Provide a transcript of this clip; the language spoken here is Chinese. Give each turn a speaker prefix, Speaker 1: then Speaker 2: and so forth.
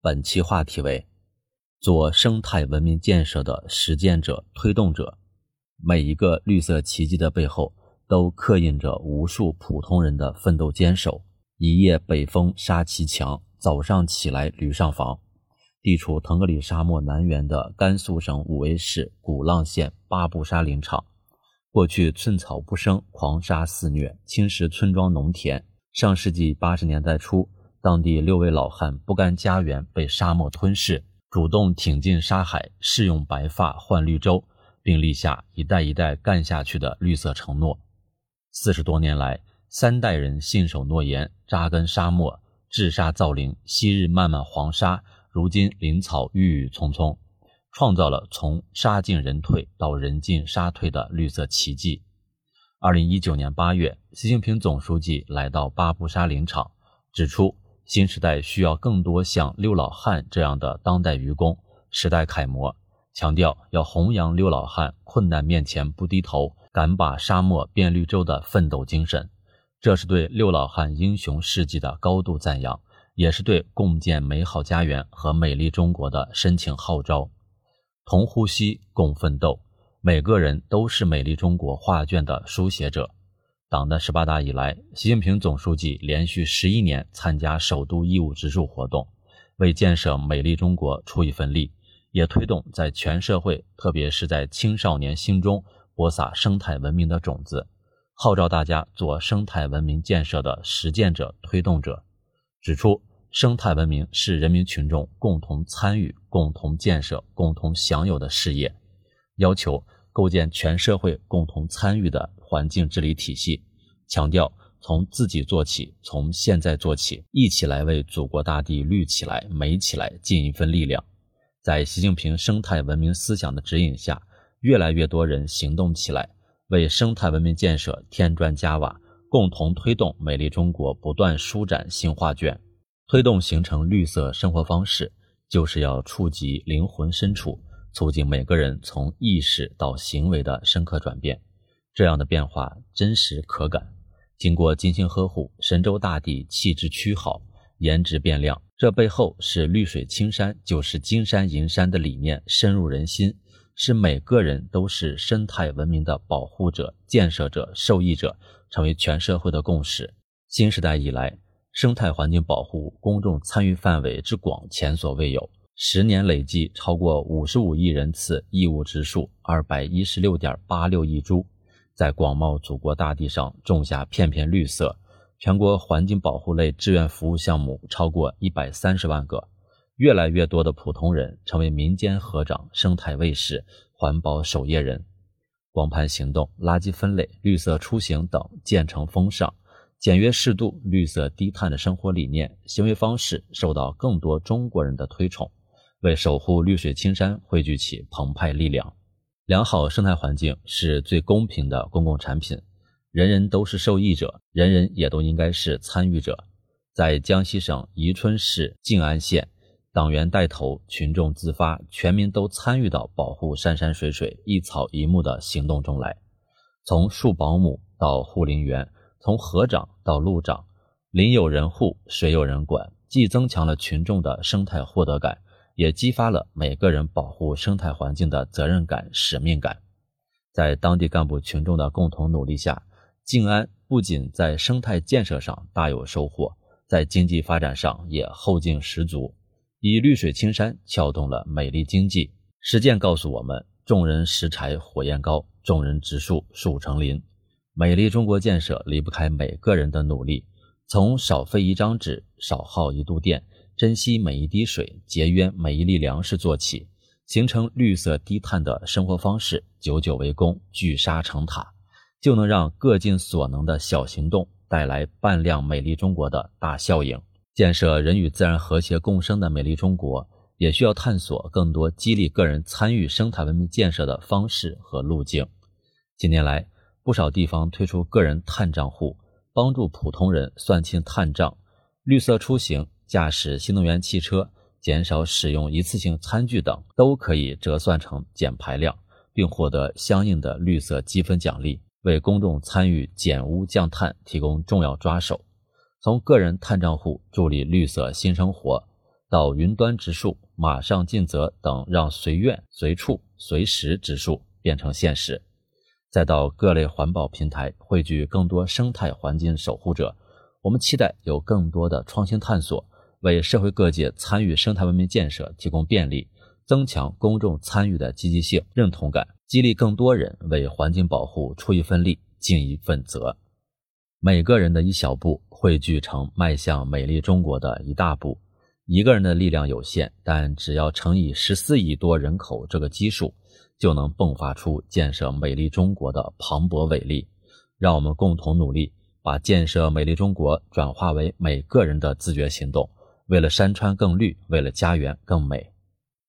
Speaker 1: 本期话题为“做生态文明建设的实践者、推动者”。每一个绿色奇迹的背后，都刻印着无数普通人的奋斗坚守。一夜北风杀其墙，早上起来驴上房。地处腾格里沙漠南缘的甘肃省武威市古浪县巴布沙林场，过去寸草不生，狂沙肆虐，侵蚀村庄农田。上世纪八十年代初，当地六位老汉不甘家园被沙漠吞噬，主动挺进沙海，试用白发换绿洲。并立下一代一代干下去的绿色承诺。四十多年来，三代人信守诺言，扎根沙漠，治沙造林。昔日漫漫黄沙，如今林草郁郁葱葱，创造了从沙进人退到人进沙退的绿色奇迹。二零一九年八月，习近平总书记来到巴布沙林场，指出新时代需要更多像六老汉这样的当代愚公，时代楷模。强调要弘扬六老汉困难面前不低头、敢把沙漠变绿洲的奋斗精神，这是对六老汉英雄事迹的高度赞扬，也是对共建美好家园和美丽中国的深情号召。同呼吸，共奋斗，每个人都是美丽中国画卷的书写者。党的十八大以来，习近平总书记连续十一年参加首都义务植树活动，为建设美丽中国出一份力。也推动在全社会，特别是在青少年心中播撒生态文明的种子，号召大家做生态文明建设的实践者、推动者。指出，生态文明是人民群众共同参与、共同建设、共同享有的事业，要求构建全社会共同参与的环境治理体系。强调从自己做起，从现在做起，一起来为祖国大地绿起来、美起来尽一份力量。在习近平生态文明思想的指引下，越来越多人行动起来，为生态文明建设添砖加瓦，共同推动美丽中国不断舒展新画卷，推动形成绿色生活方式，就是要触及灵魂深处，促进每个人从意识到行为的深刻转变。这样的变化真实可感，经过精心呵护，神州大地气质趋好。颜值变亮，这背后是“绿水青山就是金山银山”的理念深入人心，是每个人都是生态文明的保护者、建设者、受益者，成为全社会的共识。新时代以来，生态环境保护公众参与范围之广前所未有，十年累计超过五十五亿人次义务植树，二百一十六点八六亿株，在广袤祖国大地上种下片片绿色。全国环境保护类志愿服务项目超过一百三十万个，越来越多的普通人成为民间河长、生态卫士、环保守夜人。光盘行动、垃圾分类、绿色出行等渐成风尚，简约适度、绿色低碳的生活理念、行为方式受到更多中国人的推崇，为守护绿水青山汇聚起澎湃力量。良好生态环境是最公平的公共产品。人人都是受益者，人人也都应该是参与者。在江西省宜春市静安县，党员带头，群众自发，全民都参与到保护山山水水、一草一木的行动中来。从树保姆到护林员，从河长到路长，林有人护，水有人管，既增强了群众的生态获得感，也激发了每个人保护生态环境的责任感、使命感。在当地干部群众的共同努力下，静安不仅在生态建设上大有收获，在经济发展上也后劲十足，以绿水青山撬动了美丽经济。实践告诉我们：众人拾柴火焰高，众人植树树成林。美丽中国建设离不开每个人的努力，从少费一张纸、少耗一度电、珍惜每一滴水、节约每一粒粮食做起，形成绿色低碳的生活方式，久久为功，聚沙成塔。就能让各尽所能的小行动带来扮亮美丽中国的大效应。建设人与自然和谐共生的美丽中国，也需要探索更多激励个人参与生态文明建设的方式和路径。近年来，不少地方推出个人碳账户，帮助普通人算清碳账。绿色出行、驾驶新能源汽车、减少使用一次性餐具等，都可以折算成减排量，并获得相应的绿色积分奖励。为公众参与减污降碳提供重要抓手，从个人碳账户助力绿色新生活，到云端植树、马上尽责等，让随愿、随处、随时植树变成现实；再到各类环保平台汇聚更多生态环境守护者，我们期待有更多的创新探索，为社会各界参与生态文明建设提供便利，增强公众参与的积极性、认同感，激励更多人为环境保护出一份力、尽一份责。每个人的一小步汇聚成迈向美丽中国的一大步。一个人的力量有限，但只要乘以十四亿多人口这个基数，就能迸发出建设美丽中国的磅礴伟力。让我们共同努力，把建设美丽中国转化为每个人的自觉行动，为了山川更绿，为了家园更美。